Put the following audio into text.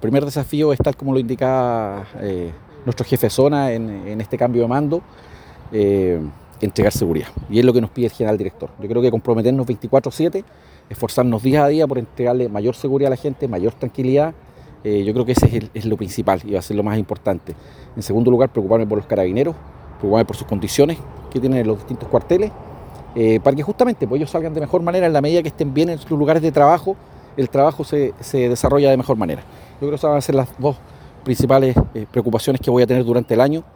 primer desafío es tal como lo indicaba eh, nuestro jefe zona en, este cambio de mando, eh, entregar seguridad. Y es lo que nos pide el general director. Yo creo que comprometernos 24-7, esforzarnos día a día por entregarle mayor seguridad a la gente, mayor tranquilidad. Eh, yo creo que ese es, lo principal y va a ser lo más importante. En segundo lugar, preocuparme por los carabineros, preocuparme por sus condiciones que tienen en los distintos cuarteles, para que justamente pues, ellos salgan de mejor manera en la medida que estén bien en sus lugares de trabajo, el trabajo se, se desarrolla de mejor manera. Yo creo que esas van a ser las dos principales eh, preocupaciones que voy a tener durante el año.